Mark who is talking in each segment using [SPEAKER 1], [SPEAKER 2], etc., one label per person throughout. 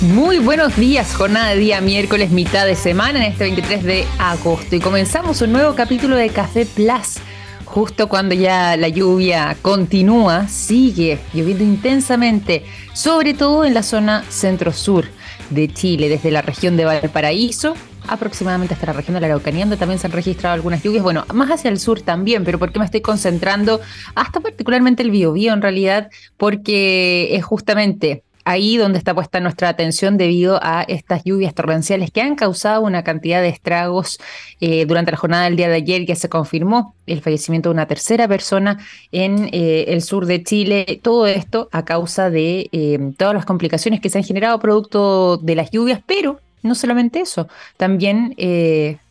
[SPEAKER 1] Muy buenos días, jornada de día miércoles, mitad de semana en este 23 de agosto y comenzamos un nuevo capítulo de Café Plus. Justo cuando ya la lluvia continúa, sigue lloviendo intensamente, sobre todo en la zona centro-sur de Chile, desde la región de Valparaíso aproximadamente hasta la región de la Araucanía, donde también se han registrado algunas lluvias. Bueno, más hacia el sur también, pero ¿por qué me estoy concentrando hasta particularmente el Biobío en realidad? Porque es justamente ahí donde está puesta nuestra atención debido a estas lluvias torrenciales que han causado una cantidad de estragos eh, durante la jornada del día de ayer que se confirmó el fallecimiento de una tercera persona en eh, el sur de Chile. Todo esto a causa de eh, todas las complicaciones que se han generado producto de las lluvias, pero no solamente eso, también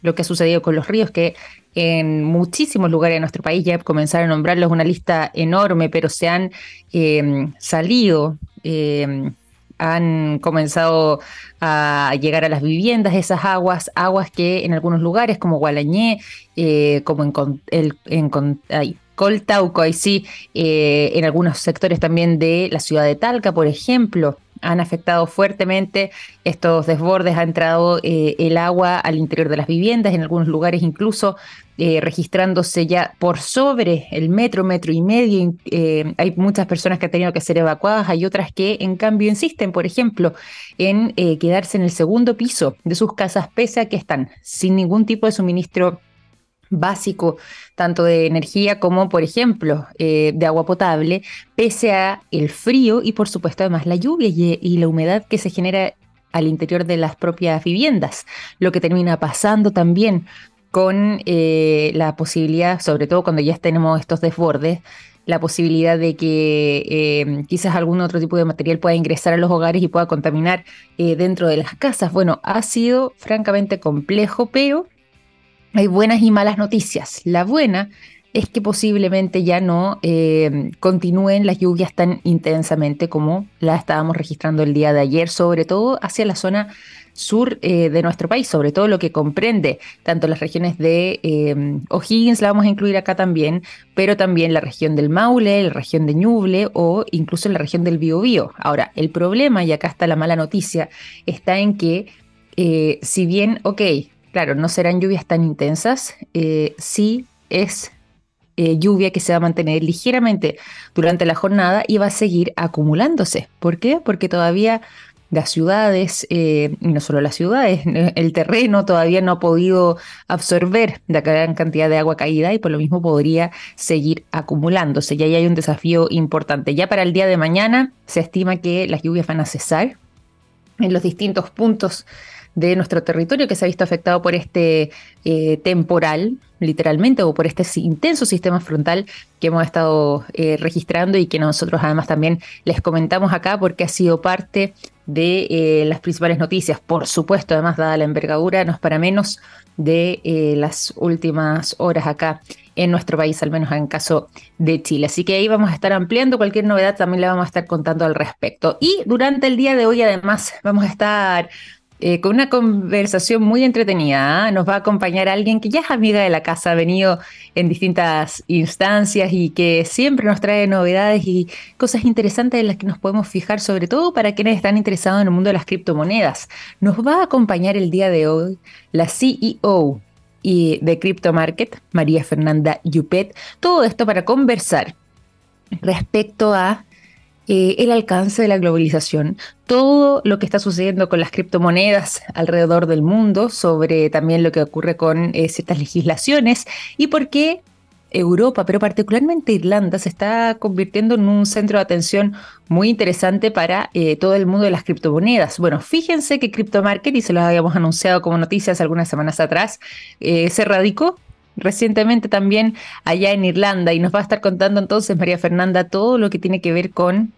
[SPEAKER 1] lo que ha sucedido con los ríos, que en muchísimos lugares de nuestro país ya comenzaron a nombrarlos una lista enorme, pero se han salido, eh, han comenzado a llegar a las viviendas esas aguas, aguas que en algunos lugares como Gualañé, como en, Coltauco, ahí sí, en algunos sectores también de la ciudad de Talca, por ejemplo, han afectado fuertemente estos desbordes, ha entrado eh, el agua al interior de las viviendas, en algunos lugares incluso eh, registrándose ya por sobre el metro, metro y medio. Eh, hay muchas personas que han tenido que ser evacuadas, hay otras que en cambio insisten, por ejemplo, en quedarse en el segundo piso de sus casas, pese a que están sin ningún tipo de suministro básico, tanto de energía como, por ejemplo, eh, de agua potable, pese a el frío y, por supuesto, además la lluvia y, la humedad que se genera al interior de las propias viviendas, lo que termina pasando también con eh, la posibilidad, sobre todo cuando ya tenemos estos desbordes, la posibilidad de que eh, quizás algún otro tipo de material pueda ingresar a los hogares y pueda contaminar dentro de las casas. Bueno, ha sido francamente complejo, pero hay buenas y malas noticias. La buena es que posiblemente ya no eh, continúen las lluvias tan intensamente como la estábamos registrando el día de ayer, sobre todo hacia la zona sur eh, de nuestro país, sobre todo lo que comprende tanto las regiones de eh, O'Higgins, la vamos a incluir acá también, pero también la región del Maule, la región de Ñuble o incluso la región del Biobío. Ahora, el problema, y acá está la mala noticia, está en que si bien, ok, Claro, no serán lluvias tan intensas, eh, sí es eh, lluvia que se va a mantener ligeramente durante la jornada y va a seguir acumulándose. ¿Por qué? Porque todavía las ciudades, eh, y no solo las ciudades, el terreno todavía no ha podido absorber la gran cantidad de agua caída y por lo mismo podría seguir acumulándose. Y ahí hay un desafío importante. Ya para el día de mañana se estima que las lluvias van a cesar en los distintos puntos de nuestro territorio que se ha visto afectado por este eh, temporal, literalmente, o por este intenso sistema frontal que hemos estado eh, registrando y que nosotros además también les comentamos acá porque ha sido parte de eh, las principales noticias. Por supuesto, además, dada la envergadura, no es para menos de las últimas horas acá en nuestro país, al menos en caso de Chile. Así que ahí vamos a estar ampliando cualquier novedad, también le vamos a estar contando al respecto. Y durante el día de hoy, además, vamos a estar eh, con una conversación muy entretenida. ¿ah? Nos va a acompañar alguien que ya es amiga de la casa, ha venido en distintas instancias y que siempre nos trae novedades y cosas interesantes en las que nos podemos fijar, sobre todo para quienes están interesados en el mundo de las criptomonedas. Nos va a acompañar el día de hoy la CEO de Crypto Market, María Fernanda Yupet. Todo esto para conversar respecto a eh, el alcance de la globalización, todo lo que está sucediendo con las criptomonedas alrededor del mundo, sobre también lo que ocurre con eh, ciertas legislaciones y por qué Europa, pero particularmente Irlanda, se está convirtiendo en un centro de atención muy interesante para eh, todo el mundo de las criptomonedas. Bueno, fíjense que CryptoMarket, y se lo habíamos anunciado como noticias algunas semanas atrás, se radicó recientemente también allá en Irlanda y nos va a estar contando entonces María Fernanda todo lo que tiene que ver con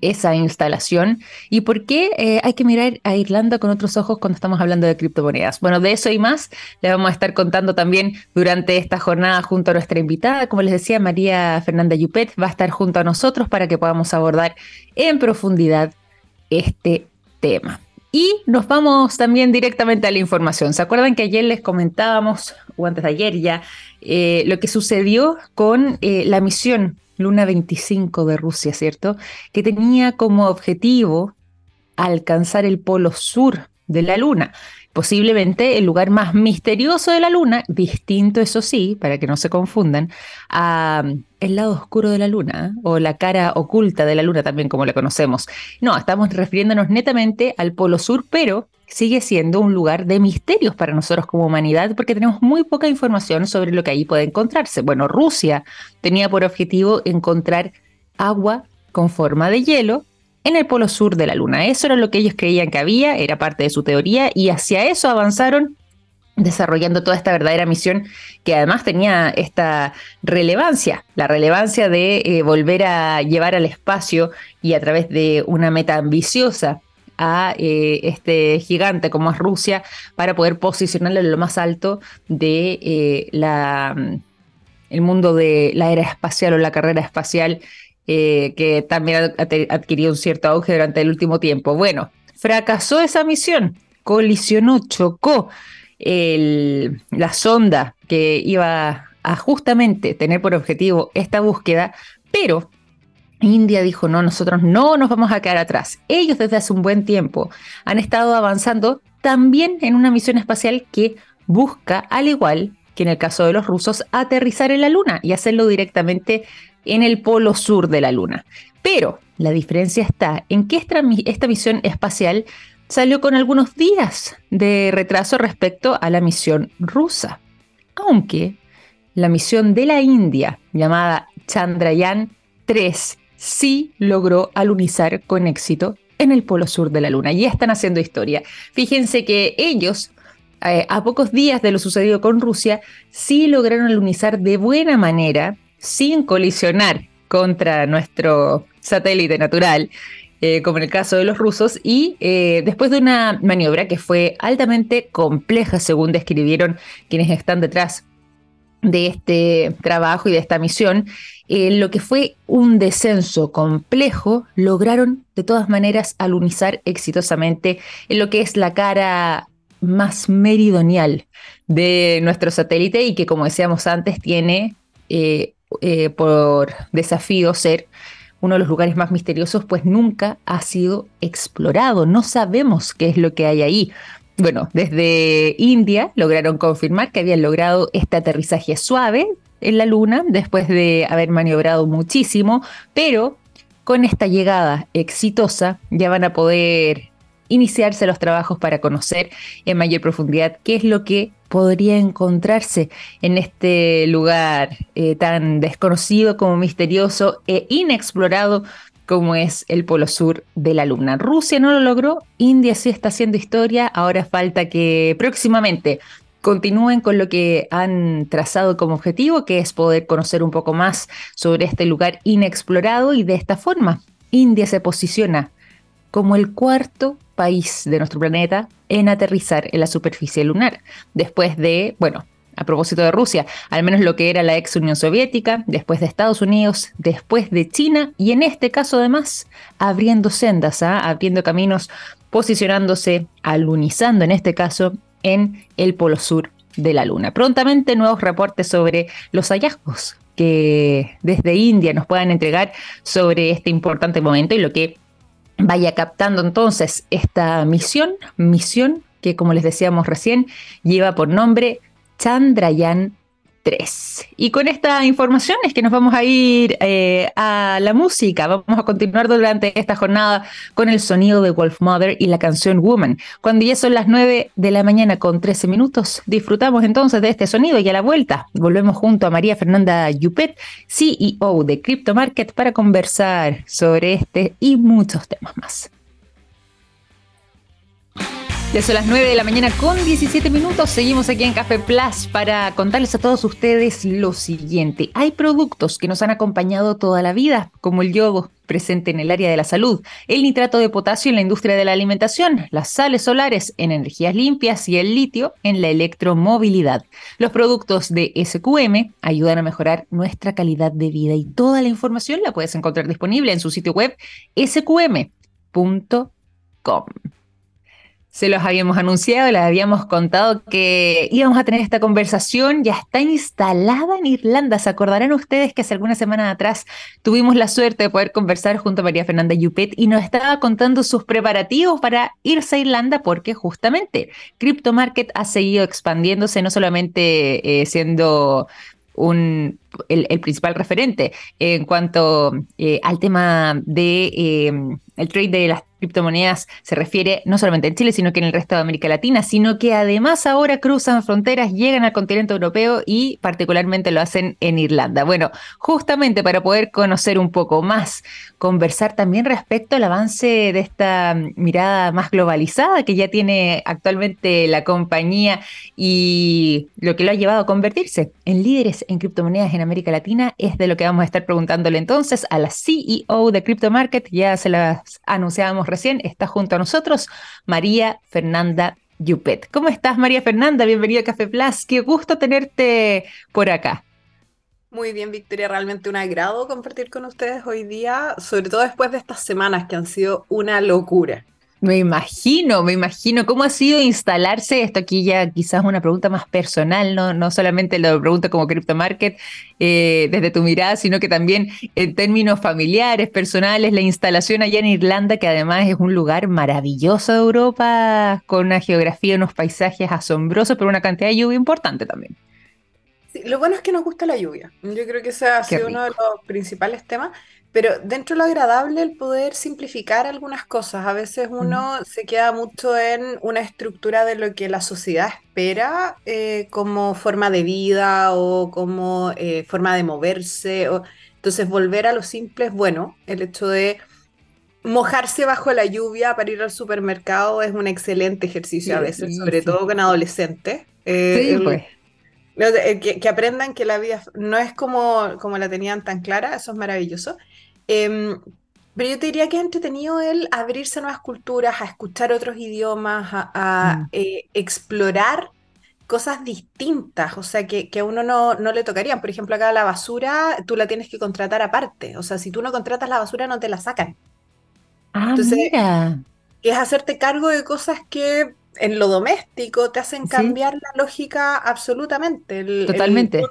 [SPEAKER 1] esa instalación y por qué eh, hay que mirar a Irlanda con otros ojos cuando estamos hablando de criptomonedas. Bueno, de eso y más le vamos a estar contando también durante esta jornada junto a nuestra invitada. Como les decía, María Fernanda Yupet va a estar junto a nosotros para que podamos abordar en profundidad este tema. Y nos vamos también directamente a la información. ¿Se acuerdan que ayer les comentábamos, o antes de ayer ya, eh, lo que sucedió con eh, la misión Luna 25 de Rusia, ¿cierto? Que tenía como objetivo alcanzar el polo sur de la Luna posiblemente el lugar más misterioso de la Luna, distinto eso sí, para que no se confundan, a mm, el lado oscuro de la Luna o la cara oculta de la Luna también como le conocemos. No, estamos refiriéndonos netamente al Polo Sur, pero sigue siendo un lugar de misterios para nosotros como humanidad porque tenemos muy poca información sobre lo que ahí puede encontrarse. Bueno, Rusia tenía por objetivo encontrar agua con forma de hielo en el polo sur de la Luna. Eso era lo que ellos creían que había, era parte de su teoría, y hacia eso avanzaron desarrollando toda esta verdadera misión que además tenía esta relevancia, la relevancia de eh, volver a llevar al espacio y a través de una meta ambiciosa a eh, este gigante como es Rusia para poder posicionarlo en lo más alto de eh, la, el mundo de la era espacial o la carrera espacial eh, que también ha adquirido un cierto auge durante el último tiempo. Bueno, fracasó esa misión, colisionó, chocó la sonda que iba a justamente tener por objetivo esta búsqueda, pero India dijo, no, nosotros no nos vamos a quedar atrás. Ellos desde hace un buen tiempo han estado avanzando también en una misión espacial que busca, al igual que en el caso de los rusos, aterrizar en la Luna y hacerlo directamente en el polo sur de la Luna. Pero la diferencia está en que esta, misión espacial salió con algunos días de retraso respecto a la misión rusa. Aunque la misión de la India, llamada Chandrayaan 3, sí logró alunizar con éxito en el polo sur de la Luna. Y están haciendo historia. Fíjense que ellos, eh, a pocos días de lo sucedido con Rusia, sí lograron alunizar de buena manera sin colisionar contra nuestro satélite natural, eh, como en el caso de los rusos, y eh, después de una maniobra que fue altamente compleja, según describieron quienes están detrás de este trabajo y de esta misión, eh, lo que fue un descenso complejo, lograron de todas maneras alunizar exitosamente en lo que es la cara más meridional de nuestro satélite y que, como decíamos antes, tiene eh, por desafío ser uno de los lugares más misteriosos, pues nunca ha sido explorado. No sabemos qué es lo que hay ahí. Bueno, desde India lograron confirmar que habían logrado este aterrizaje suave en la Luna después de haber maniobrado muchísimo, pero con esta llegada exitosa ya van a poder iniciarse los trabajos para conocer en mayor profundidad qué es lo que podría encontrarse en este lugar eh, tan desconocido como misterioso e inexplorado como es el polo sur de la Luna. Rusia no lo logró, India sí está haciendo historia, ahora falta que próximamente continúen con lo que han trazado como objetivo, que es poder conocer un poco más sobre este lugar inexplorado y de esta forma India se posiciona como el cuarto país de nuestro planeta en aterrizar en la superficie lunar, después de, bueno, a propósito de Rusia, al menos lo que era la ex Unión Soviética, después de Estados Unidos, después de China y en este caso además abriendo sendas, ¿ah? abriendo caminos, posicionándose, alunizando en este caso en el polo sur de la Luna. Prontamente nuevos reportes sobre los hallazgos que desde India nos puedan entregar sobre este importante momento y lo que vaya captando entonces esta misión, misión que como les decíamos recién, lleva por nombre Chandrayaan 3. Y con esta información es que nos vamos a ir eh, a la música. Vamos a continuar durante esta jornada con el sonido de Wolf Mother y la canción Woman. Cuando ya son las 9 de la mañana con 13 minutos, disfrutamos entonces de este sonido y a la vuelta volvemos junto a María Fernanda Yupet, CEO de Crypto Market, para conversar sobre este y muchos temas más. Ya son las 9 de la mañana con 17 minutos. Seguimos aquí en Café Plus para contarles a todos ustedes lo siguiente. Hay productos que nos han acompañado toda la vida, como el yodo presente en el área de la salud, el nitrato de potasio en la industria de la alimentación, las sales solares en energías limpias y el litio en la electromovilidad. Los productos de SQM ayudan a mejorar nuestra calidad de vida y toda la información la puedes encontrar disponible en su sitio web sqm.com. Se los habíamos anunciado, les habíamos contado que íbamos a tener esta conversación. Ya está instalada en Irlanda. Se acordarán ustedes que hace algunas semanas atrás tuvimos la suerte de poder conversar junto a María Fernanda Yupet y nos estaba contando sus preparativos para irse a Irlanda porque justamente Crypto Market ha seguido expandiéndose, no solamente eh, siendo un, el, principal referente en cuanto eh, al tema de eh, el trade de las criptomonedas se refiere no solamente en Chile, sino que en el resto de América Latina, sino que además ahora cruzan fronteras, llegan al continente europeo y particularmente lo hacen en Irlanda. Bueno, justamente para poder conocer un poco más, conversar también respecto al avance de esta mirada más globalizada que ya tiene actualmente la compañía y lo que lo ha llevado a convertirse en líderes en criptomonedas en América Latina, es de lo que vamos a estar preguntándole entonces a la CEO de Crypto Market, ya se las anunciábamos recién, está junto a nosotros María Fernanda Yupet. ¿Cómo estás, María Fernanda? Bienvenida a Café Plus. Qué gusto tenerte por acá.
[SPEAKER 2] Muy bien, Victoria, realmente un agrado compartir con ustedes hoy día, sobre todo después de estas semanas que han sido una locura.
[SPEAKER 1] Me imagino, me imagino. Cómo ha sido instalarse, esto aquí ya quizás una pregunta más personal, no, no solamente lo pregunto como Crypto Market eh, desde tu mirada, sino que también en términos familiares, personales, la instalación allá en Irlanda, que además es un lugar maravilloso de Europa, con una geografía, unos paisajes asombrosos, pero una cantidad de lluvia importante también.
[SPEAKER 2] Sí, lo bueno es que nos gusta la lluvia. Yo creo que ese ha sido uno de los principales temas. Pero dentro de lo agradable el poder simplificar algunas cosas. A veces uno se queda mucho en una estructura de lo que la sociedad espera eh, como forma de vida o como eh, forma de moverse. O... Entonces volver a lo simple es bueno. El hecho de mojarse bajo la lluvia para ir al supermercado es un excelente ejercicio a veces, sobre todo con adolescentes. Eh, sí, pues. Que, aprendan que la vida no es como, como la tenían tan clara, eso es maravilloso. Em, pero yo te diría que es entretenido el abrirse a nuevas culturas, a escuchar otros idiomas, a, mm. eh, explorar cosas distintas, o sea, que, a uno no, no, le tocarían. Por ejemplo, acá la basura tú la tienes que contratar aparte, o sea, si tú no contratas la basura no te la sacan.
[SPEAKER 1] Ah, Entonces, mira.
[SPEAKER 2] es hacerte cargo de cosas que en lo doméstico te hacen cambiar la lógica absolutamente.
[SPEAKER 1] Totalmente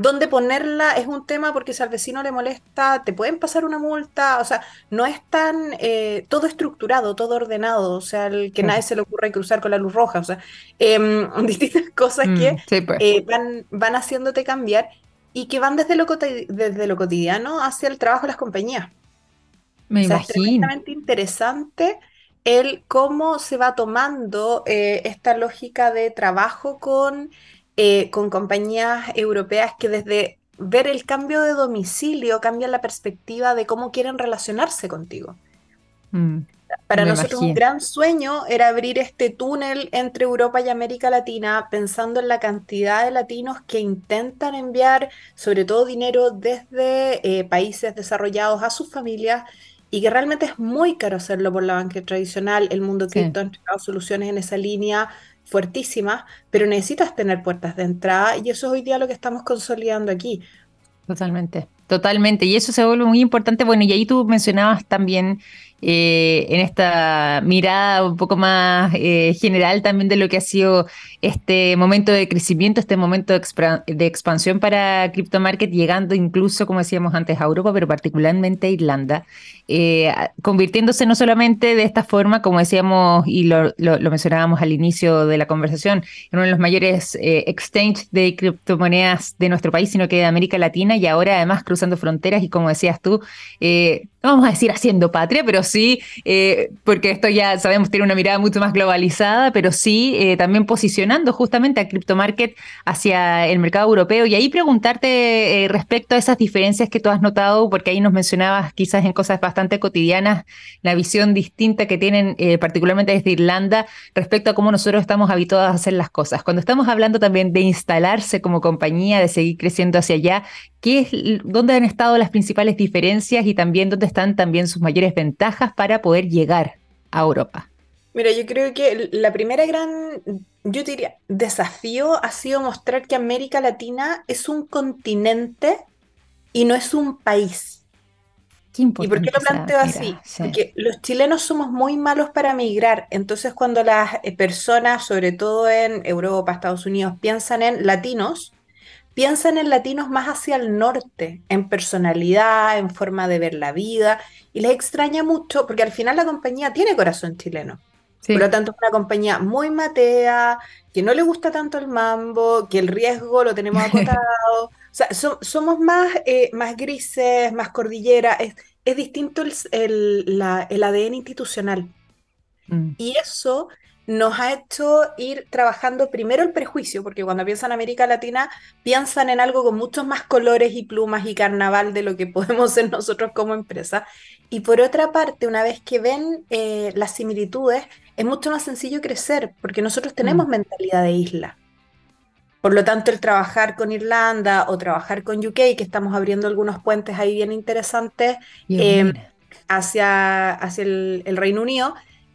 [SPEAKER 2] dónde ponerla es un tema porque si al vecino le molesta, te pueden pasar una multa, o sea, no es tan eh, todo estructurado, todo ordenado, o sea, el que nadie se le ocurre cruzar con la luz roja, o sea, em, distintas cosas mm, que pues. eh, van, van haciéndote cambiar y que van desde lo, desde lo cotidiano hacia el trabajo de las compañías.
[SPEAKER 1] Me imagino.
[SPEAKER 2] Es interesante el cómo se va tomando eh, esta lógica de trabajo con eh, con compañías europeas que desde ver el cambio de domicilio cambian la perspectiva de cómo quieren relacionarse contigo. Mm, Para nosotros un gran sueño era abrir este túnel entre Europa y América Latina, pensando en la cantidad de latinos que intentan enviar, sobre todo dinero desde eh, países desarrollados a sus familias y que realmente es muy caro hacerlo por la banca tradicional. El mundo cripto ha entregado soluciones en esa línea fuertísimas, pero necesitas tener puertas de entrada y eso es hoy día lo que estamos consolidando aquí.
[SPEAKER 1] Totalmente, totalmente. Y eso se vuelve muy importante. Bueno, y ahí tú mencionabas también eh, en esta mirada un poco más eh, general también de lo que ha sido este momento de crecimiento, este momento de, expansión para Crypto Market, llegando incluso, como decíamos antes, a Europa, pero particularmente a Irlanda, eh, convirtiéndose no solamente de esta forma, como decíamos y lo, mencionábamos al inicio de la conversación, en uno de los mayores exchange de criptomonedas de nuestro país, sino que de América Latina y ahora además cruzando fronteras y como decías tú, no vamos a decir haciendo patria, pero sí, eh, porque esto ya sabemos tiene una mirada mucho más globalizada, pero sí eh, también posicionando justamente a Crypto Market hacia el mercado europeo. Y ahí preguntarte eh, respecto a esas diferencias que tú has notado, porque ahí nos mencionabas quizás en cosas bastante cotidianas la visión distinta que tienen particularmente desde Irlanda respecto a cómo nosotros estamos habituados a hacer las cosas. Cuando estamos hablando también de instalarse como compañía, de seguir creciendo hacia allá, ¿qué es, ¿dónde han estado las principales diferencias y también dónde están también sus mayores ventajas para poder llegar a Europa?
[SPEAKER 2] Mira, yo creo que la primera gran, yo diría, desafío ha sido mostrar que América Latina es un continente y no es un país. ¿Y por qué lo planteo así? Porque los chilenos somos muy malos para migrar. Entonces, cuando las eh, personas, sobre todo en Europa, Estados Unidos, piensan en latinos, piensan en latinos más hacia el norte, en personalidad, en forma de ver la vida. Y les extraña mucho, porque al final la compañía tiene corazón chileno. Por lo tanto, es una compañía muy matea, que no le gusta tanto el mambo, que el riesgo lo tenemos acotado. o sea, somos más, eh, más grises, más cordillera. Es, es distinto el, el, el, ADN institucional. Mm. Y eso nos ha hecho ir trabajando primero el prejuicio, porque cuando piensan en América Latina, piensan en algo con muchos más colores y plumas y carnaval de lo que podemos ser nosotros como empresa. Y por otra parte, una vez que ven eh, las similitudes, es mucho más sencillo crecer, porque nosotros tenemos mm. mentalidad de isla. Por lo tanto, el trabajar con Irlanda o trabajar con UK, que estamos abriendo algunos puentes ahí bien interesantes em, hacia, hacia el, Reino Unido,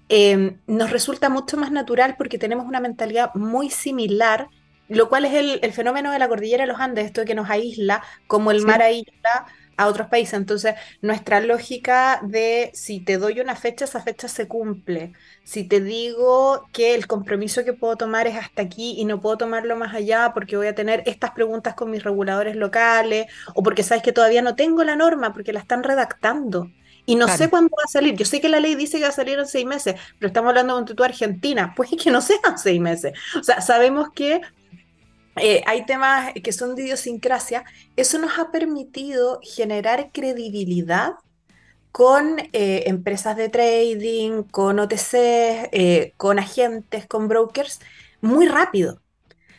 [SPEAKER 2] em, nos resulta mucho más natural porque tenemos una mentalidad muy similar, lo cual es el, fenómeno de la cordillera de los Andes, esto de que nos aísla, como el mar aísla a otros países. Entonces, nuestra lógica de si te doy una fecha, esa fecha se cumple. Si te digo que el compromiso que puedo tomar es hasta aquí y no puedo tomarlo más allá porque voy a tener estas preguntas con mis reguladores locales o porque sabes que todavía no tengo la norma porque la están redactando. Y no sé cuándo va a salir. Yo sé que la ley dice que va a salir en seis meses, pero estamos hablando de tu Argentina. Pues es que no sean seis meses. O sea, sabemos que eh, hay temas que son de idiosincrasia, eso nos ha permitido generar credibilidad con eh, empresas de trading, con OTC, eh, con agentes, con brokers, muy rápido.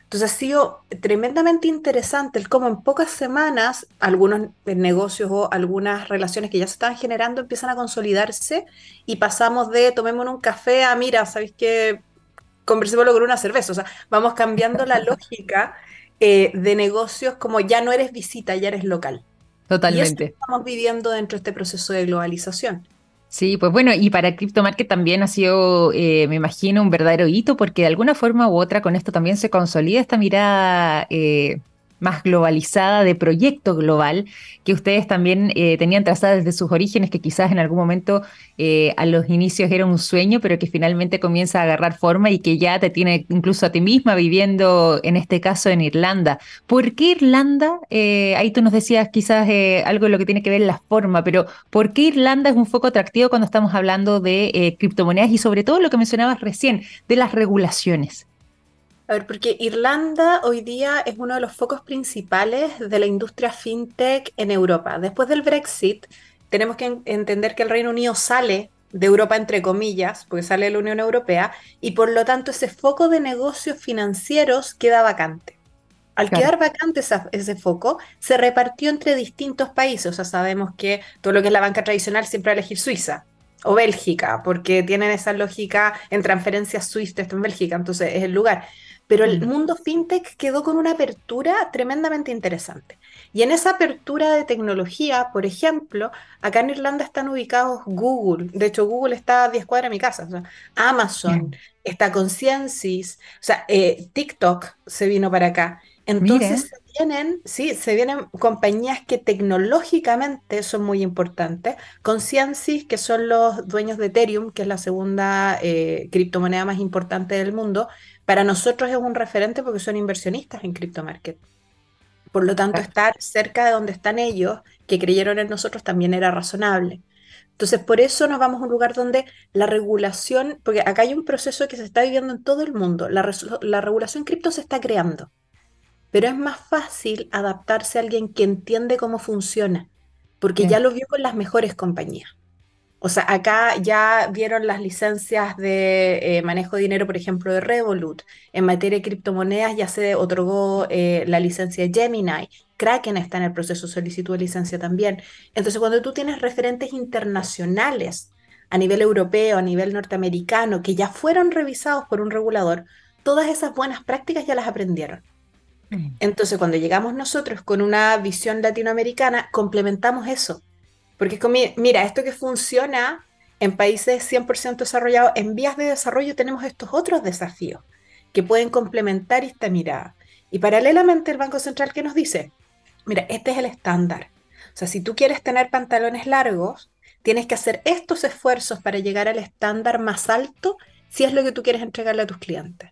[SPEAKER 2] Entonces ha sido tremendamente interesante el cómo en pocas semanas algunos negocios o algunas relaciones que ya se estaban generando empiezan a consolidarse y pasamos de tomémonos un café a mira, ¿sabéis qué? conversémoslo con una cerveza. O sea, vamos cambiando la lógica eh, de negocios como ya no eres visita, ya eres local.
[SPEAKER 1] Totalmente. Y
[SPEAKER 2] estamos viviendo dentro de este proceso de globalización.
[SPEAKER 1] Sí, pues bueno, y para CryptoMarket también ha sido, eh, me imagino, un verdadero hito, porque de alguna forma u otra con esto también se consolida esta mirada eh, más globalizada, de proyecto global, que ustedes también eh, tenían trazada desde sus orígenes, que quizás en algún momento eh, a los inicios era un sueño, pero que finalmente comienza a agarrar forma y que ya te tiene incluso a ti misma viviendo, en este caso, en Irlanda. ¿Por qué Irlanda? Eh, ahí tú nos decías quizás algo de lo que tiene que ver la forma, pero ¿por qué Irlanda es un foco atractivo cuando estamos hablando de criptomonedas y sobre todo lo que mencionabas recién, de las regulaciones?
[SPEAKER 2] A ver, porque Irlanda hoy día es uno de los focos principales de la industria fintech en Europa. Después del Brexit, tenemos que entender que el Reino Unido sale de Europa, entre comillas, porque sale de la Unión Europea, y por lo tanto ese foco de negocios financieros queda vacante. Al quedar vacante ese foco, se repartió entre distintos países. O sea, sabemos que todo lo que es la banca tradicional siempre va a elegir Suiza o Bélgica, porque tienen esa lógica en transferencias Swift, en Bélgica, entonces es el lugar pero el mundo fintech quedó con una apertura tremendamente interesante. Y en esa apertura de tecnología, por ejemplo, acá en Irlanda están ubicados Google, de hecho Google está a 10 cuadras de mi casa, Amazon, está Consciences, o sea, eh, TikTok se vino para acá. Entonces vienen, sí, se vienen compañías que tecnológicamente son muy importantes. Consciences, que son los dueños de Ethereum, que es la segunda eh, criptomoneda más importante del mundo, para nosotros es un referente porque son inversionistas en CryptoMarket. Por lo tanto, estar cerca de donde están ellos, que creyeron en nosotros, también era razonable. Entonces, por eso nos vamos a un lugar donde la regulación, porque acá hay un proceso que se está viviendo en todo el mundo, la, regulación cripto se está creando, pero es más fácil adaptarse a alguien que entiende cómo funciona, porque ya lo vio con las mejores compañías. O sea, acá ya vieron las licencias de eh, manejo de dinero, por ejemplo, de Revolut. En materia de criptomonedas ya se otorgó eh, la licencia Gemini. Kraken está en el proceso de solicitud de licencia también. Entonces, cuando tú tienes referentes internacionales a nivel europeo, a nivel norteamericano, que ya fueron revisados por un regulador, todas esas buenas prácticas ya las aprendieron. Entonces, cuando llegamos nosotros con una visión latinoamericana, complementamos eso porque mira, esto que funciona en países 100% desarrollados, en vías de desarrollo tenemos estos otros desafíos que pueden complementar esta mirada. Y paralelamente el Banco Central que nos dice, mira, este es el estándar. O sea, si tú quieres tener pantalones largos, tienes que hacer estos esfuerzos para llegar al estándar más alto si es lo que tú quieres entregarle a tus clientes.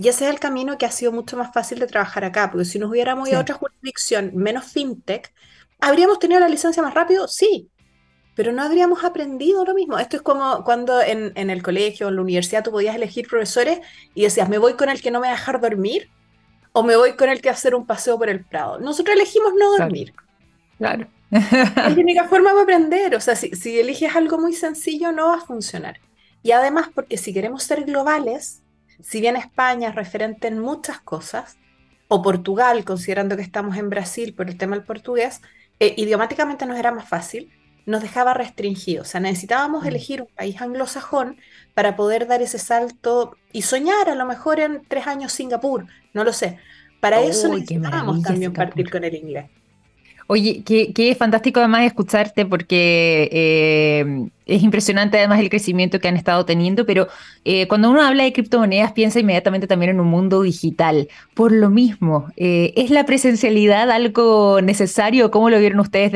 [SPEAKER 2] Y ese es el camino que ha sido mucho más fácil de trabajar acá, porque si nos hubiéramos ido a otra jurisdicción menos fintech, ¿habríamos tenido la licencia más rápido? Sí, pero no habríamos aprendido lo mismo. Esto es como cuando en, en el colegio, en la universidad, tú podías elegir profesores y decías, me voy con el que no me va a dejar dormir o me voy con el que hacer un paseo por el Prado. Nosotros elegimos no dormir.
[SPEAKER 1] Claro.
[SPEAKER 2] es la única forma de aprender. O sea, si, si eliges algo muy sencillo, no va a funcionar. Y además, porque si queremos ser globales, si bien España es referente en muchas cosas, o Portugal, considerando que estamos en Brasil por el tema del portugués, eh, idiomáticamente nos era más fácil, nos dejaba restringidos. O sea, necesitábamos mm. elegir un país anglosajón para poder dar ese salto y soñar a lo mejor en tres años Singapur, no lo sé. Para eso necesitábamos también partir con el inglés.
[SPEAKER 1] Oye, qué, fantástico además escucharte porque eh, es impresionante además el crecimiento que han estado teniendo, pero eh, cuando uno habla de criptomonedas piensa inmediatamente también en un mundo digital. Por lo mismo, eh, ¿es la presencialidad algo necesario? ¿Cómo lo vieron ustedes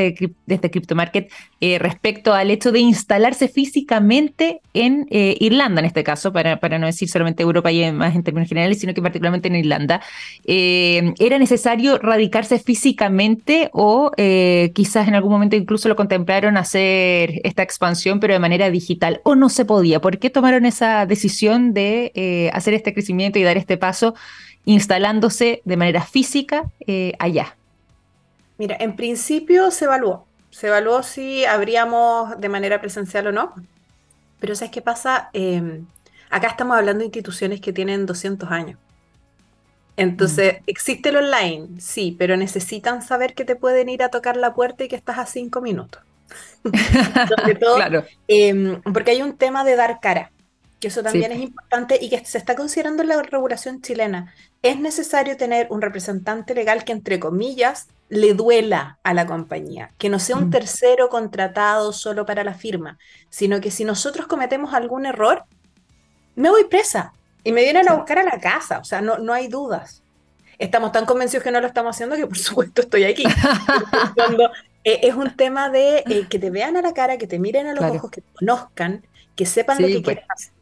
[SPEAKER 1] desde, CryptoMarket respecto al hecho de instalarse físicamente en Irlanda, en este caso, para, para, no decir solamente Europa y más en términos generales, sino que particularmente en Irlanda? ¿Era necesario radicarse físicamente o eh, quizás en algún momento incluso lo contemplaron hacer esta expansión, pero de manera digital, o no se podía. ¿Por qué tomaron esa decisión de eh, hacer este crecimiento y dar este paso instalándose de manera física eh, allá?
[SPEAKER 2] Mira, en principio se evaluó. Se evaluó si habríamos de manera presencial o no. Pero ¿sabes qué pasa? Em, acá estamos hablando de instituciones que tienen 200 años. Entonces, mm. ¿existe el online? Sí, pero necesitan saber que te pueden ir a tocar la puerta y que estás a cinco minutos. Sobre todo, em, porque hay un tema de dar cara, que eso también es importante y que se está considerando en la regulación chilena. Es necesario tener un representante legal que, entre comillas, le duela a la compañía, que no sea un mm. tercero contratado solo para la firma, sino que si nosotros cometemos algún error, me voy presa, y me vienen a buscar a la casa, o sea, no, no hay dudas. Estamos tan convencidos que no lo estamos haciendo que por supuesto estoy aquí. Cuando, eh, es un tema de eh, que te vean a la cara, que te miren a los ojos, que te conozcan, que sepan lo que pues. quieres.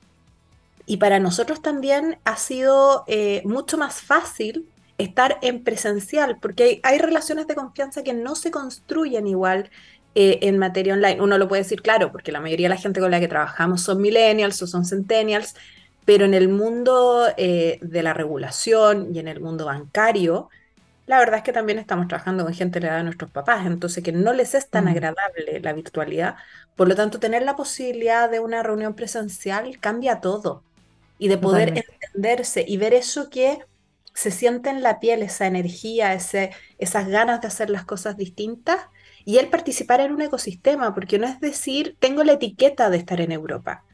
[SPEAKER 2] Y para nosotros también ha sido eh, mucho más fácil estar en presencial, porque hay, hay, relaciones de confianza que no se construyen igual en materia online. Uno lo puede decir claro, porque la mayoría de la gente con la que trabajamos son millennials o son centennials, pero en el mundo eh, de la regulación y en el mundo bancario, la verdad es que también estamos trabajando con gente de la edad de nuestros papás, entonces que no les es tan mm. agradable la virtualidad. Por lo tanto, tener la posibilidad de una reunión presencial cambia todo. Y de poder entenderse y ver eso que se siente en la piel, esa energía, ese, esas ganas de hacer las cosas distintas. Y el participar en un ecosistema, porque no es decir, tengo la etiqueta de estar en Europa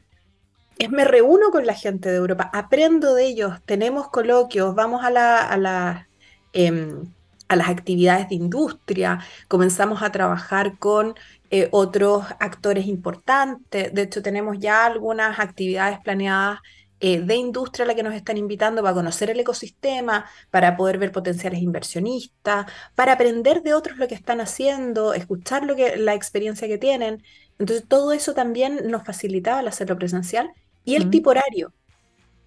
[SPEAKER 2] es me reúno con la gente de Europa, aprendo de ellos, tenemos coloquios, vamos a, la, em, a, las actividades de industria, comenzamos a trabajar con eh, otros actores importantes, de hecho tenemos ya algunas actividades planeadas eh, de industria a la que nos están invitando para conocer el ecosistema, para poder ver potenciales inversionistas, para aprender de otros lo que están haciendo, escuchar lo que, la experiencia que tienen. Entonces todo eso también nos facilitaba el hacerlo presencial y el tipo horario.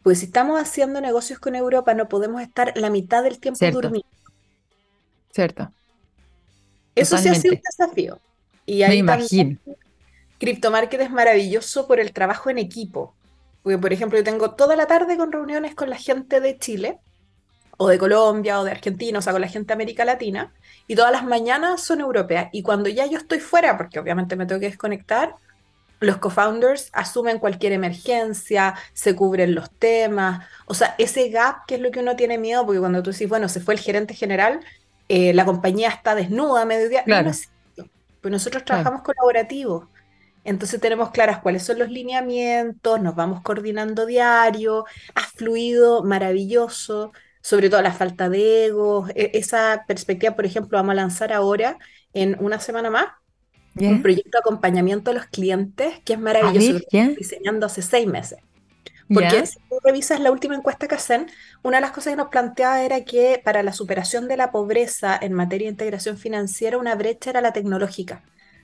[SPEAKER 2] Pues si estamos haciendo negocios con Europa, no podemos estar la mitad del tiempo durmiendo.
[SPEAKER 1] Cierto.
[SPEAKER 2] Eso sí ha sido un desafío. Y ahí Me imagino. CryptoMarket es maravilloso por el trabajo en equipo. Porque, por ejemplo, yo tengo toda la tarde con reuniones con la gente de Chile, o de Colombia, o de Argentina, o sea, con la gente de América Latina, y todas las mañanas son europeas. Y cuando ya yo estoy fuera, porque obviamente me tengo que desconectar, los co-founders asumen cualquier emergencia, se cubren los temas, o sea, ese gap que es lo que uno tiene miedo, porque cuando tú dices, bueno, se fue el gerente general, eh, la compañía está desnuda a mediodía, claro. no pues nosotros trabajamos colaborativos, entonces tenemos claras cuáles son los lineamientos, nos vamos coordinando diario, ha fluido maravilloso, sobre todo la falta de ego, e-, esa perspectiva, por ejemplo, vamos a lanzar ahora en una semana más un proyecto de acompañamiento a los clientes que es maravilloso, diseñando hace seis meses. Porque si tú revisas la última encuesta que hacen, una de las cosas que nos planteaba era que para la superación de la pobreza en materia de integración financiera, una brecha era la tecnológica.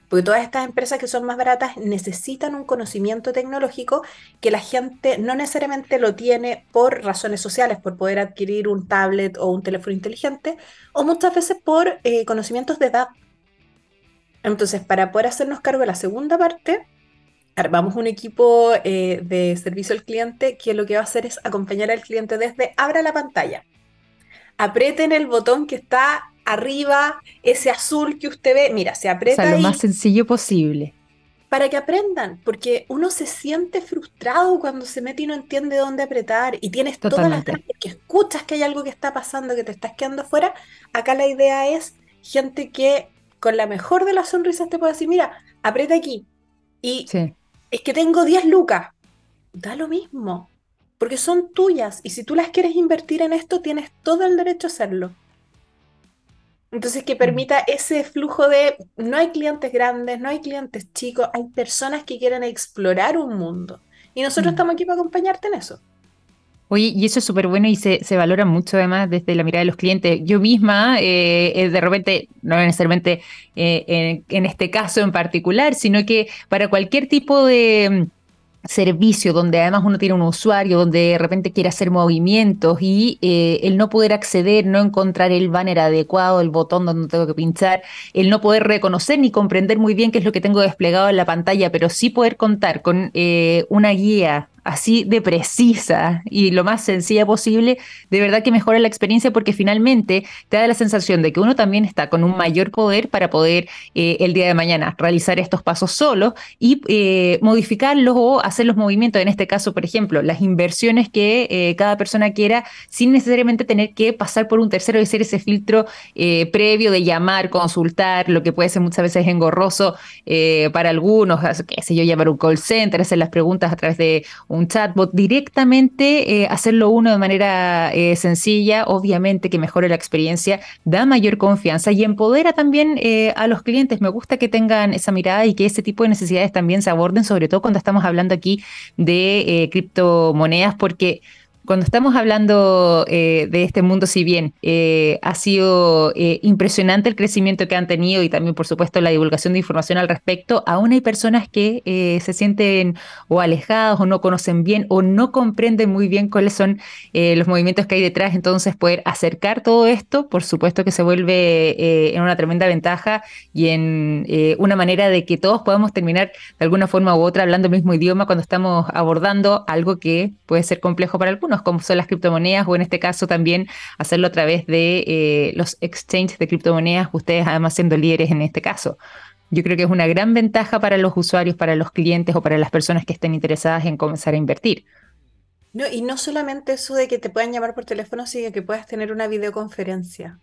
[SPEAKER 2] Porque todas estas empresas que son más baratas necesitan un conocimiento tecnológico que la gente no necesariamente lo tiene por razones sociales, por poder adquirir un tablet o un teléfono inteligente, o muchas veces por eh, conocimientos de edad. Entonces, para poder hacernos cargo de la segunda parte, armamos un equipo eh, de servicio al cliente que lo que va a hacer es acompañar al cliente desde abra la pantalla. Aprieten el botón que está arriba, ese azul que usted ve, mira, se aprieta.
[SPEAKER 1] O sea, lo más sencillo posible.
[SPEAKER 2] Para que aprendan, porque uno se siente frustrado cuando se mete y no entiende dónde apretar y tienes todas las que escuchas que hay algo que está pasando, que te estás quedando afuera. Acá la idea es gente que con la mejor de las sonrisas te puede decir, mira, aprieta aquí. Y es que tengo 10 lucas. Da lo mismo, porque son tuyas y si tú las quieres invertir en esto, tienes todo el derecho a hacerlo. Entonces, que mm. permita ese flujo de, no hay clientes grandes, no hay clientes chicos, hay personas que quieren explorar un mundo. Y nosotros mm. estamos aquí para acompañarte en eso.
[SPEAKER 1] Oye, y eso es súper bueno y se, se, valora mucho además desde la mirada de los clientes. Yo misma, eh, eh, de repente, no necesariamente eh, en, este caso en particular, sino que para cualquier tipo de servicio donde además uno tiene un usuario, donde de repente quiere hacer movimientos y eh, el no poder acceder, no encontrar el banner adecuado, el botón donde tengo que pinchar, el no poder reconocer ni comprender muy bien qué es lo que tengo desplegado en la pantalla, pero sí poder contar con una guía así de precisa y lo más sencilla posible, de verdad que mejora la experiencia porque finalmente te da la sensación de que uno también está con un mayor poder para poder eh, el día de mañana realizar estos pasos solo y eh, modificarlos o hacer los movimientos, en este caso, por ejemplo, las inversiones que eh, cada persona quiera sin necesariamente tener que pasar por un tercero y hacer ese filtro previo de llamar, consultar, lo que puede ser muchas veces engorroso para algunos, qué sé yo, llamar un call center, hacer las preguntas a través de un chatbot directamente, eh, hacerlo uno de manera eh, sencilla, obviamente que mejore la experiencia, da mayor confianza y empodera también eh, a los clientes. Me gusta que tengan esa mirada y que ese tipo de necesidades también se aborden, sobre todo cuando estamos hablando aquí de criptomonedas, porque cuando estamos hablando eh, de este mundo, si bien eh, ha sido eh, impresionante el crecimiento que han tenido y también, por supuesto, la divulgación de información al respecto, aún hay personas que se sienten o alejados o no conocen bien o no comprenden muy bien cuáles son los movimientos que hay detrás. Entonces, poder acercar todo esto, por supuesto que se vuelve en una tremenda ventaja y en una manera de que todos podamos terminar de alguna forma u otra hablando el mismo idioma cuando estamos abordando algo que puede ser complejo para algunos como son las criptomonedas o en este caso también hacerlo a través de eh, los exchanges de criptomonedas, ustedes además siendo líderes en este caso. Yo creo que es una gran ventaja para los usuarios, para los clientes o para las personas que estén interesadas en comenzar a invertir.
[SPEAKER 2] No, y no solamente eso de que te puedan llamar por teléfono, sino que puedas tener una videoconferencia.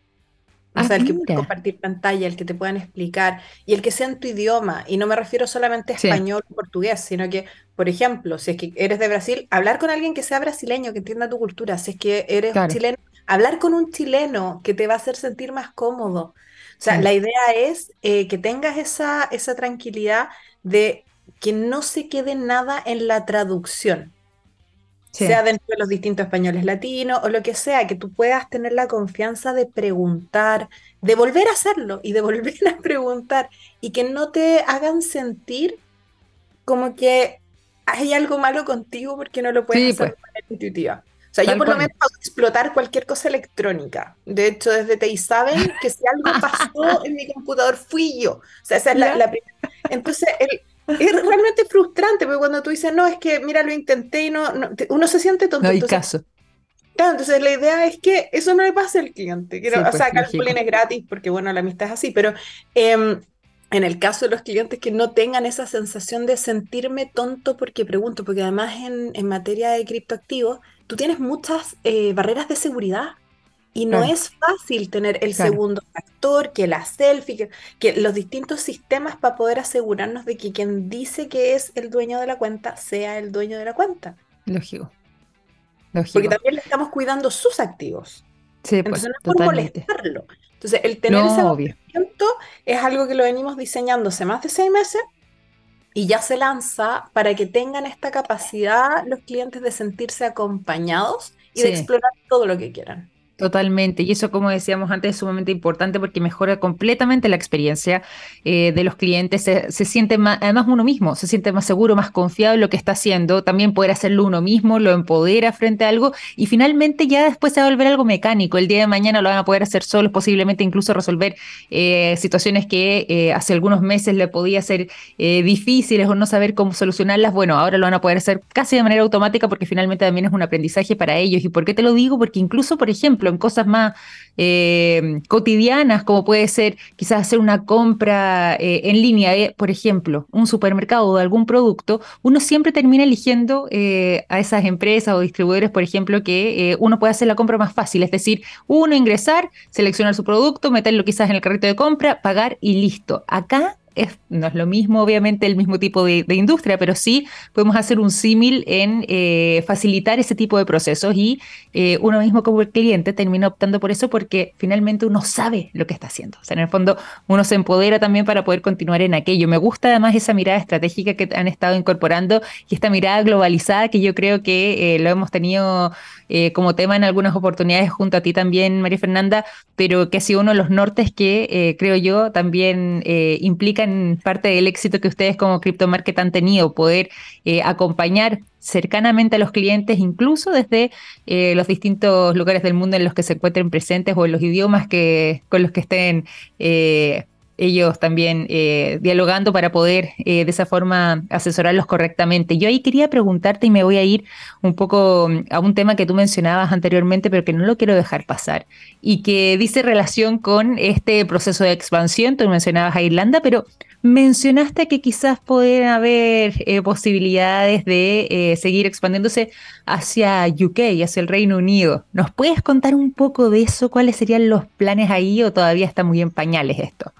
[SPEAKER 2] O sea, el que puedas compartir pantalla, el que te puedan explicar y el que sea en tu idioma. Y no me refiero solamente a español o portugués, sino que, por ejemplo, si es que eres de Brasil, hablar con alguien que sea brasileño, que entienda tu cultura. Si es que eres chileno, hablar con un chileno que te va a hacer sentir más cómodo. O sea, la idea es eh, que tengas esa, esa tranquilidad de que no se quede nada en la traducción sea dentro de los distintos españoles latinos o lo que sea, que tú puedas tener la confianza de preguntar, de volver a hacerlo y de volver a preguntar y que no te hagan sentir como que hay algo malo contigo porque no lo puedes hacer pues. de manera intuitiva. O sea, yo por lo menos puedo explotar cualquier cosa electrónica. De hecho, desde TI saben que si algo pasó en mi computador fui yo. O sea, esa es la, la primera. Entonces, el, es realmente frustrante, porque cuando tú dices, no, es que, mira, lo intenté y no, uno se siente tonto.
[SPEAKER 1] No hay caso.
[SPEAKER 2] Claro, entonces la idea es que eso no le pase al cliente. Quiero, o sea, pues, calculen es gratis porque, bueno, la amistad es así, pero em, en el caso de los clientes que no tengan esa sensación de sentirme tonto porque pregunto, porque además en, en materia de criptoactivos, tú tienes muchas eh, barreras de seguridad. Y no es fácil tener el segundo factor, que la selfie, que, los distintos sistemas para poder asegurarnos de que quien dice que es el dueño de la cuenta sea el dueño de la cuenta.
[SPEAKER 1] Lógico.
[SPEAKER 2] Porque también le estamos cuidando sus activos. Sí, pues, Entonces no es por molestarlo. Entonces el tener ese es algo que lo venimos diseñando hace más de seis meses y ya se lanza para que tengan esta capacidad los clientes de sentirse acompañados y de explorar todo lo que quieran.
[SPEAKER 1] Totalmente, y eso como decíamos antes es sumamente importante porque mejora completamente la experiencia eh, de los clientes, se, siente más, además uno mismo, se siente más seguro, más confiado en lo que está haciendo, también poder hacerlo uno mismo, lo empodera frente a algo y finalmente ya después se va a volver algo mecánico, el día de mañana lo van a poder hacer solos, posiblemente incluso resolver eh, situaciones que eh, hace algunos meses le podía ser difíciles o no saber cómo solucionarlas, bueno, ahora lo van a poder hacer casi de manera automática porque finalmente también es un aprendizaje para ellos. ¿Y por qué te lo digo? Porque incluso, por ejemplo, en cosas más eh, cotidianas, como puede ser quizás hacer una compra eh, en línea, eh, por ejemplo, un supermercado de algún producto, uno siempre termina eligiendo a esas empresas o distribuidores, por ejemplo, que uno puede hacer la compra más fácil, es decir, uno ingresar, seleccionar su producto, meterlo quizás en el carrito de compra, pagar y listo. Acá no es lo mismo, obviamente, el mismo tipo de, industria, pero sí podemos hacer un símil en eh, facilitar ese tipo de procesos y eh, uno mismo como el cliente termina optando por eso porque finalmente uno sabe lo que está haciendo. O sea, en el fondo uno se empodera también para poder continuar en aquello. Me gusta además esa mirada estratégica que han estado incorporando y esta mirada globalizada que yo creo que eh, lo hemos tenido como tema en algunas oportunidades junto a ti también, María Fernanda, pero que ha sido uno de los nortes que creo yo también implica parte del éxito que ustedes como CryptoMarket han tenido, poder eh, acompañar cercanamente a los clientes, incluso desde eh, los distintos lugares del mundo en los que se encuentren presentes o en los idiomas que, con los que estén eh, ellos también eh, dialogando para poder eh, de esa forma asesorarlos correctamente. Yo ahí quería preguntarte y me voy a ir un poco mm, a un tema que tú mencionabas anteriormente, pero que no lo quiero dejar pasar y que dice relación con este proceso de expansión. Tú mencionabas a Irlanda, pero mencionaste que quizás pueden haber eh, posibilidades de seguir expandiéndose hacia UK, hacia el Reino Unido. ¿Nos puedes contar un poco de eso? ¿Cuáles serían los planes ahí o todavía está muy en pañales esto?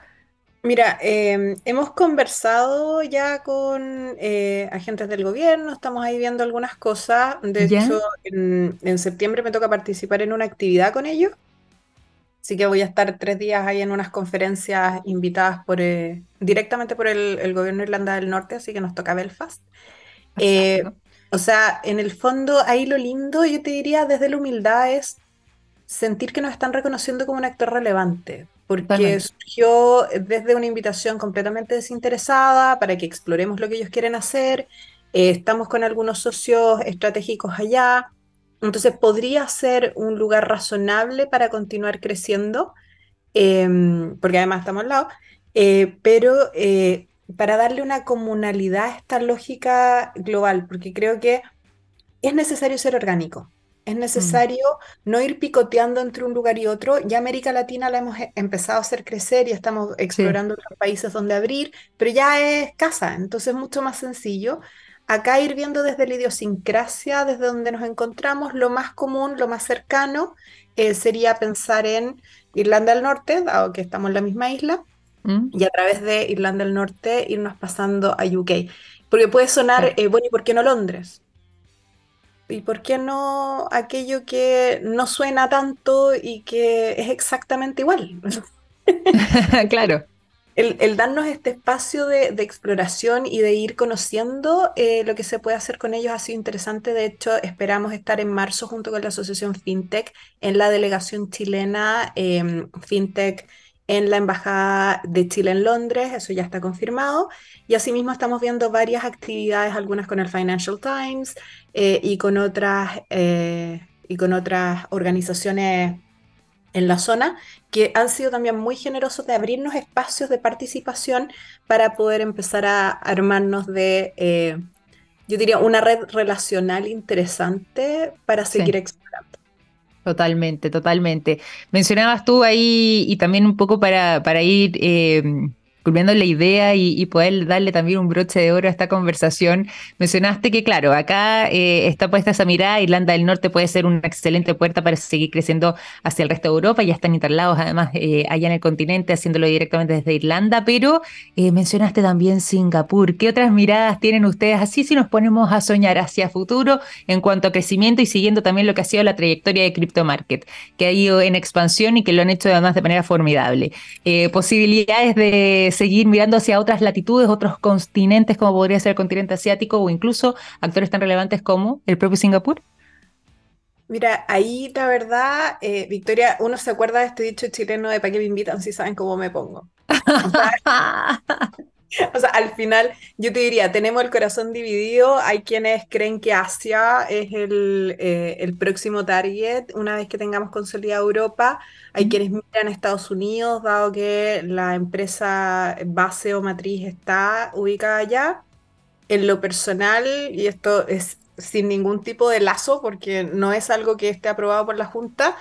[SPEAKER 2] Mira, em, hemos conversado ya con eh, agentes del gobierno, estamos ahí viendo algunas cosas. De hecho, en, septiembre me toca participar en una actividad con ellos. Así que voy a estar tres días ahí en unas conferencias invitadas por, eh, directamente por el, gobierno de Irlanda del Norte, así que nos toca Belfast. Eh, o sea, en el fondo, ahí lo lindo, yo te diría, desde la humildad es sentir que nos están reconociendo como un actor relevante porque surgió desde una invitación completamente desinteresada para que exploremos lo que ellos quieren hacer. Eh, estamos con algunos socios estratégicos allá, entonces podría ser un lugar razonable para continuar creciendo, em, porque además estamos al lado, eh, pero eh, para darle una comunalidad a esta lógica global, porque creo que es necesario ser orgánico. Es mm. necesario no ir picoteando entre un lugar y otro. Ya América Latina la hemos e, empezado a hacer crecer y estamos explorando otros países donde abrir, pero ya es casa, entonces es mucho más sencillo. Acá ir viendo desde la idiosincrasia, desde donde nos encontramos, lo más común, lo más cercano, eh, sería pensar en Irlanda del Norte, dado que estamos en la misma isla, mm. y a través de Irlanda del Norte irnos pasando a UK. Porque puede sonar, eh, bueno, ¿y por qué no Londres? ¿Y por qué no aquello que no suena tanto y que es exactamente igual?
[SPEAKER 1] claro.
[SPEAKER 2] El, darnos este espacio de, exploración y de ir conociendo eh, lo que se puede hacer con ellos ha sido interesante. De hecho, esperamos estar en marzo junto con la Asociación FinTech en la delegación chilena em, FinTech en la Embajada de Chile en Londres, eso ya está confirmado. Y asimismo estamos viendo varias actividades, algunas con el Financial Times eh, y, con otras, eh, y con otras organizaciones en la zona, que han sido también muy generosos de abrirnos espacios de participación para poder empezar a armarnos de, eh, yo diría, una red relacional interesante para seguir explorando.
[SPEAKER 1] Totalmente, totalmente. Mencionabas tú ahí y también un poco para, para ir eh, culminando la idea y, poder darle también un broche de oro a esta conversación, mencionaste que, claro, acá eh, está puesta esa mirada, Irlanda del Norte puede ser una excelente puerta para seguir creciendo hacia el resto de Europa, ya están instalados además eh, allá en el continente, haciéndolo directamente desde Irlanda, pero eh, mencionaste también Singapur. ¿Qué otras miradas tienen ustedes así si nos ponemos a soñar hacia futuro en cuanto a crecimiento y siguiendo también lo que ha sido la trayectoria de Crypto Market, que ha ido en expansión y que lo han hecho además de manera formidable? posibilidades de seguir mirando hacia otras latitudes, otros continentes, como podría ser el continente asiático o incluso actores tan relevantes como el propio Singapur?
[SPEAKER 2] Mira, ahí la verdad, eh, Victoria, uno se acuerda de este dicho chileno de ¿para qué me invitan si saben cómo me pongo? O sea, al final yo te diría, tenemos el corazón dividido, hay quienes creen que Asia es el, eh, el próximo target una vez que tengamos consolidada Europa, hay quienes miran a Estados Unidos, dado que la empresa base o matriz está ubicada allá. En lo personal, y esto es sin ningún tipo de lazo, porque no es algo que esté aprobado por la Junta,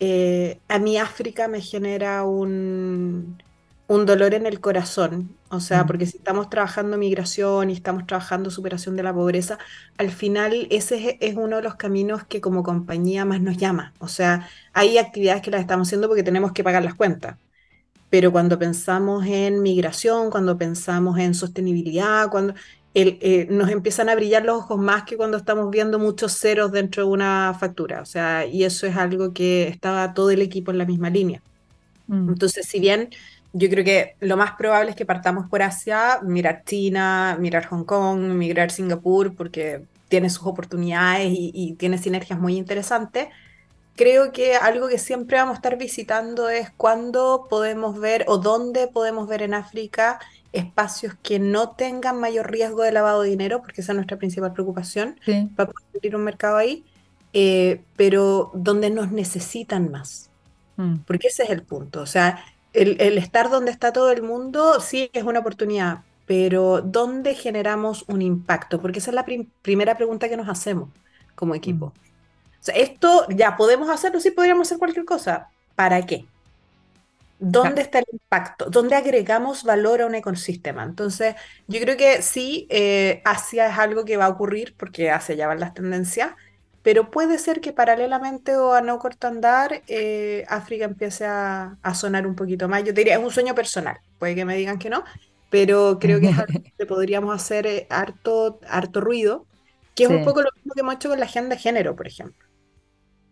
[SPEAKER 2] eh, a mí África me genera un un dolor en el corazón. O sea, mm. porque si estamos trabajando migración y estamos trabajando superación de la pobreza, al final ese es, uno de los caminos que como compañía más nos llama. O sea, hay actividades que las estamos haciendo porque tenemos que pagar las cuentas. Pero cuando pensamos en migración, cuando pensamos en sostenibilidad, cuando eh, nos empiezan a brillar los ojos más que cuando estamos viendo muchos ceros dentro de una factura. O sea, y eso es algo que estaba todo el equipo en la misma línea. Mm. Entonces, si bien yo creo que lo más probable es que partamos por Asia, mirar China, mirar Hong Kong, mirar Singapur, porque tiene sus oportunidades y, tiene sinergias muy interesantes. Creo que algo que siempre vamos a estar visitando es cuándo podemos ver o dónde podemos ver en África espacios que no tengan mayor riesgo de lavado de dinero, porque esa es nuestra principal preocupación, para poder abrir un mercado ahí, eh, pero donde nos necesitan más. Mm. Porque ese es el punto. O sea, el, estar donde está todo el mundo sí es una oportunidad, pero ¿dónde generamos un impacto? Porque esa es la primera pregunta que nos hacemos como equipo. Mm. O sea, esto ya podemos hacerlo, sí podríamos hacer cualquier cosa. ¿Para qué? ¿Dónde está el impacto? ¿Dónde agregamos valor a un ecosistema? Entonces, yo creo que sí, eh, Asia es algo que va a ocurrir porque hacia allá van las tendencias, pero puede ser que paralelamente o a no corto andar, eh, África empiece a, sonar un poquito más. Yo diría, es un sueño personal, puede que me digan que no, pero creo que es algo que podríamos hacer eh, harto, harto ruido, que es un poco lo mismo que hemos hecho con la agenda de género, por ejemplo,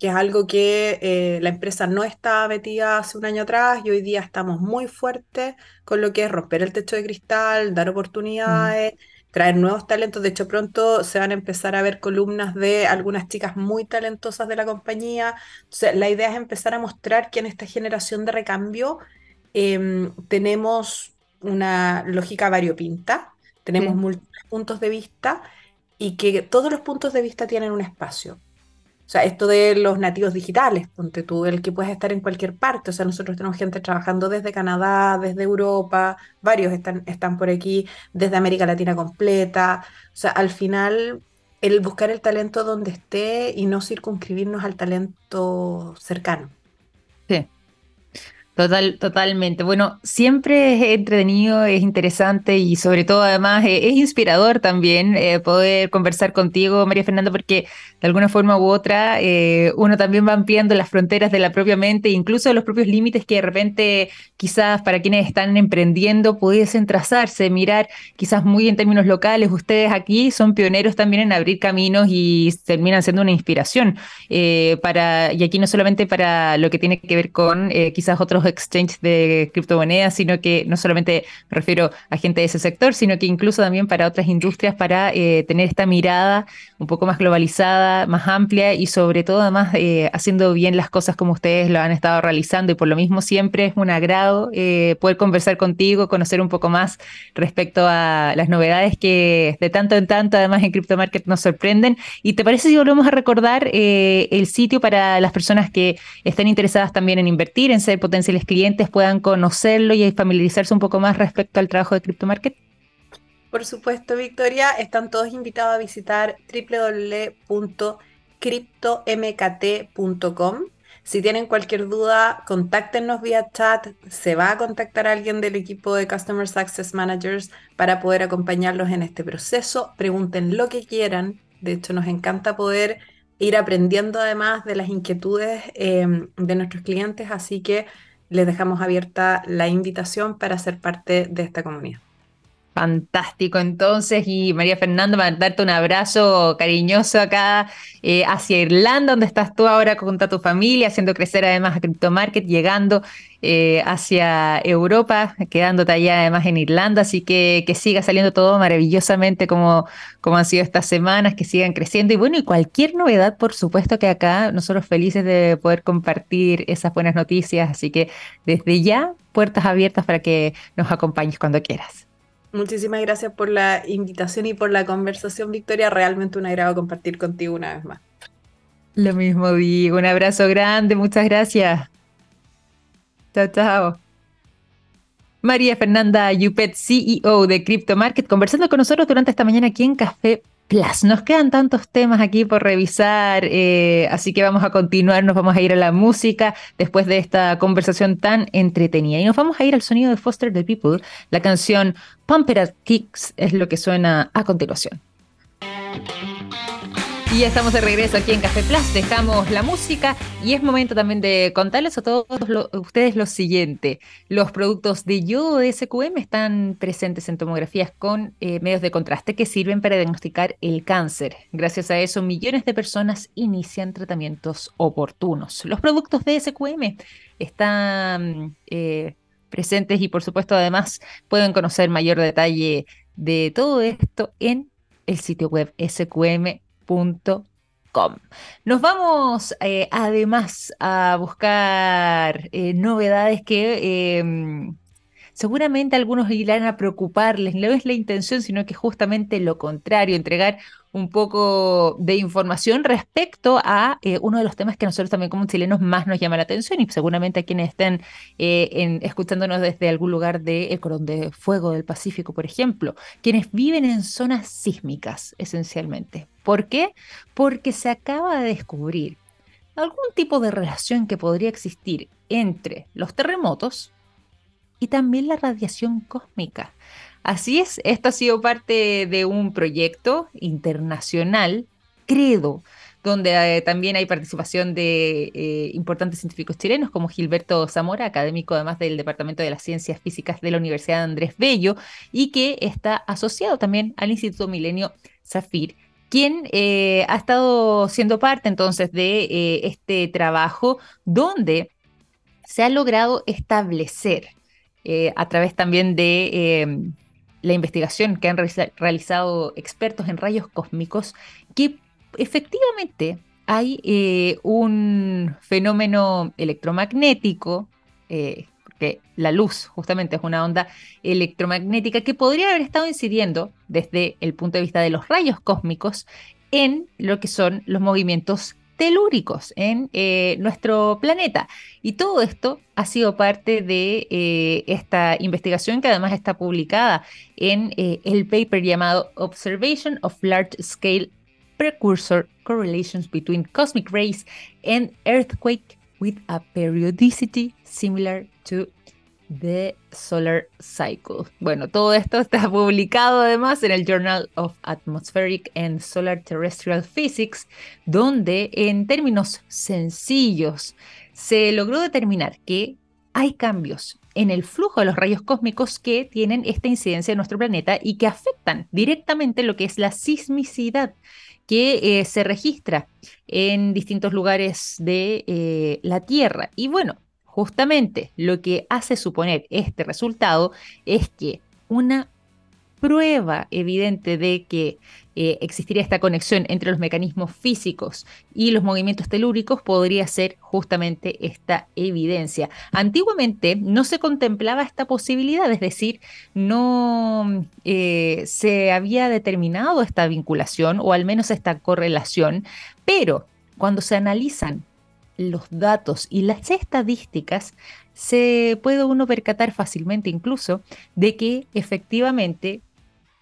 [SPEAKER 2] que es algo que eh, la empresa no estaba metida hace un año atrás y hoy día estamos muy fuertes con lo que es romper el techo de cristal, dar oportunidades traer nuevos talentos. De hecho, pronto se van a empezar a ver columnas de algunas chicas muy talentosas de la compañía. Entonces, la idea es empezar a mostrar que en esta generación de recambio tenemos una lógica variopinta, tenemos múltiples puntos de vista y que todos los puntos de vista tienen un espacio. O sea, esto de los nativos digitales, ponte tú, el que puedes estar en cualquier parte. O sea, nosotros tenemos gente trabajando desde Canadá, desde Europa, varios están, están por aquí, desde América Latina completa. O sea, al final, el buscar el talento donde esté y no circunscribirnos al talento cercano.
[SPEAKER 1] Total, totalmente. Bueno, siempre es entretenido, es interesante y sobre todo además es, inspirador también eh, poder conversar contigo, María Fernanda, porque de alguna forma u otra eh, uno también va ampliando las fronteras de la propia mente, incluso los propios límites que de repente quizás para quienes están emprendiendo pudiesen trazarse, mirar quizás muy en términos locales. Ustedes aquí son pioneros también en abrir caminos y terminan siendo una inspiración eh, para, y aquí no solamente para lo que tiene que ver con quizás otros exchange de criptomonedas, sino que no solamente me refiero a gente de ese sector, sino que incluso también para otras industrias para eh, tener esta mirada un poco más globalizada, más amplia y sobre todo además eh, haciendo bien las cosas como ustedes lo han estado realizando y por lo mismo siempre es un agrado eh, poder conversar contigo, conocer un poco más respecto a las novedades que de tanto en tanto además en Crypto Market nos sorprenden. ¿Y te parece si volvemos a recordar el sitio para las personas que estén interesadas también en invertir, en ser potenciales clientes puedan conocerlo y familiarizarse un poco más respecto al trabajo de CryptoMarket?
[SPEAKER 2] Por supuesto, Victoria, están todos invitados a visitar www.cryptomkt.com. Si tienen cualquier duda, contáctenos vía chat. Se va a contactar alguien del equipo de Customer Success Managers para poder acompañarlos en este proceso. Pregunten lo que quieran. De hecho, nos encanta poder ir aprendiendo además de las inquietudes em, de nuestros clientes. Así que les dejamos abierta la invitación para ser parte de esta comunidad.
[SPEAKER 1] Fantástico, entonces, y María Fernanda, darte un abrazo cariñoso acá eh, hacia Irlanda, donde estás tú ahora con tu familia, haciendo crecer además a CryptoMarket, llegando eh, hacia Europa, quedándote allá además en Irlanda, así que que siga saliendo todo maravillosamente como, como han sido estas semanas, que sigan creciendo, y bueno, y cualquier novedad, por supuesto que acá nosotros felices de poder compartir esas buenas noticias, así que desde ya, puertas abiertas para que nos acompañes cuando quieras.
[SPEAKER 2] Muchísimas gracias por la invitación y por la conversación, Victoria. Realmente un agrado compartir contigo una vez más.
[SPEAKER 1] Lo mismo digo, un abrazo grande, muchas gracias. Chao, chao. María Fernanda Yupet, CEO de Crypto Market, conversando con nosotros durante esta mañana aquí en Café Plus. Nos quedan tantos temas aquí por revisar, eh, así que vamos a continuar, nos vamos a ir a la música después de esta conversación tan entretenida. Y nos vamos a ir al sonido de Foster the People, la canción Pump It Up Kicks es lo que suena a continuación. Y ya estamos de regreso aquí en Café Plus, dejamos la música y es momento también de contarles a todos ustedes lo siguiente. Los productos de yodo de SQM están presentes en tomografías con eh, medios de contraste que sirven para diagnosticar el cáncer. Gracias a eso, millones de personas inician tratamientos oportunos. Los productos de SQM están eh, presentes y por supuesto además pueden conocer mayor detalle de todo esto en el sitio web sqm nos vamos eh, además a buscar eh, novedades que em, seguramente algunos irán a preocuparles. No es la intención, sino que justamente lo contrario, entregar un poco de información respecto a eh, uno de los temas que nosotros también como chilenos más nos llama la atención y seguramente a quienes estén eh, escuchándonos desde algún lugar de Corón de Fuego del Pacífico, por ejemplo, quienes viven en zonas sísmicas esencialmente. ¿Por qué? Porque se acaba de descubrir algún tipo de relación que podría existir entre los terremotos y también la radiación cósmica. Así es, esto ha sido parte de un proyecto internacional, Credo, donde eh, también hay participación de eh, importantes científicos chilenos como Gilberto Zamora, académico además del Departamento de las Ciencias Físicas de la Universidad Andrés Bello, y que está asociado también al Instituto Milenio Zafir quien eh, ha estado siendo parte entonces de este trabajo donde se ha logrado establecer a través también de la investigación que han realizado expertos en rayos cósmicos, que efectivamente hay eh, un fenómeno electromagnético, eh, porque la luz justamente es una onda electromagnética que podría haber estado incidiendo desde el punto de vista de los rayos cósmicos en lo que son los movimientos telúricos en eh, nuestro planeta. Y todo esto ha sido parte de eh, esta investigación que además está publicada en eh, el paper llamado Observation of Large Scale Precursor Correlations Between Cosmic Rays and Earthquake with a Periodicity Similar to The Solar Cycle. Bueno, todo esto está publicado además en el Journal of Atmospheric and Solar Terrestrial Physics, donde en términos sencillos se logró determinar que hay cambios en el flujo de los rayos cósmicos que tienen esta incidencia en nuestro planeta y que afectan directamente lo que es la sismicidad que eh, se registra en distintos lugares de eh, la Tierra. Y bueno, Justamente lo que hace suponer este resultado es que una prueba evidente de que eh, existiría esta conexión entre los mecanismos físicos y los movimientos telúricos podría ser justamente esta evidencia. Antiguamente no se contemplaba esta posibilidad, es decir, no eh, se había determinado esta vinculación o al menos esta correlación, pero cuando se analizan los datos y las estadísticas, se puede uno percatar fácilmente incluso de que efectivamente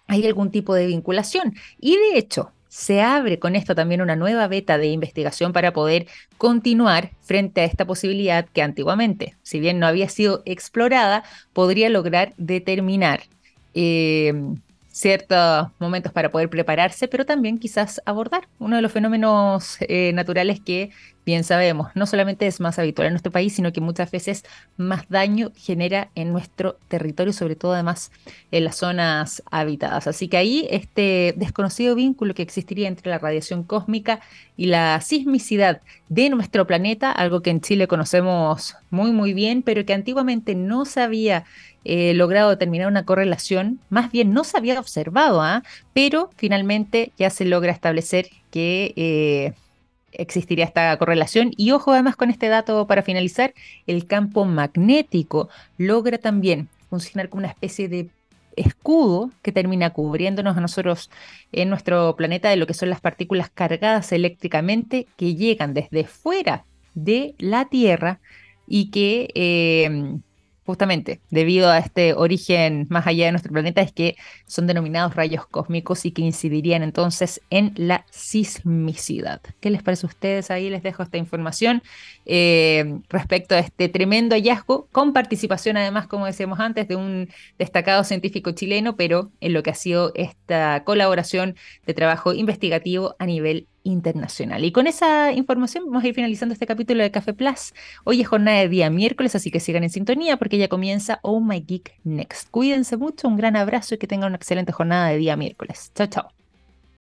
[SPEAKER 1] hay algún tipo de vinculación. Y de hecho, se abre con esto también una nueva beta de investigación para poder continuar frente a esta posibilidad que antiguamente, si bien no había sido explorada, podría lograr determinar eh, ciertos momentos para poder prepararse, pero también quizás abordar uno de los fenómenos eh, naturales que bien sabemos, no solamente es más habitual en nuestro país, sino que muchas veces más daño genera en nuestro territorio, sobre todo además en las zonas habitadas. Así que ahí este desconocido vínculo que existiría entre la radiación cósmica y la sismicidad de nuestro planeta, algo que en Chile conocemos muy muy bien, pero que antiguamente no se había eh, logrado determinar una correlación, más bien no se había observado, ¿ah? pero finalmente ya se logra establecer que eh, existiría esta correlación. Y ojo además con este dato para finalizar, el campo magnético logra también funcionar como una especie de escudo que termina cubriéndonos a nosotros en nuestro planeta de lo que son las partículas cargadas eléctricamente que llegan desde fuera de la Tierra y que eh, justamente debido a este origen más allá de nuestro planeta, es que son denominados rayos cósmicos y que incidirían entonces en la sismicidad. ¿Qué les parece a ustedes? Ahí les dejo esta información eh, respecto a este tremendo hallazgo, con participación además, como decíamos antes, de un destacado científico chileno, pero en lo que ha sido esta colaboración de trabajo investigativo a nivel internacional. Y con esa información vamos a ir finalizando este capítulo de Café Plus. Hoy es jornada de día miércoles, así que sigan en sintonía porque ya comienza Oh My Geek Next. Cuídense mucho, un gran abrazo y que tengan una excelente jornada de día miércoles. Chao, chao.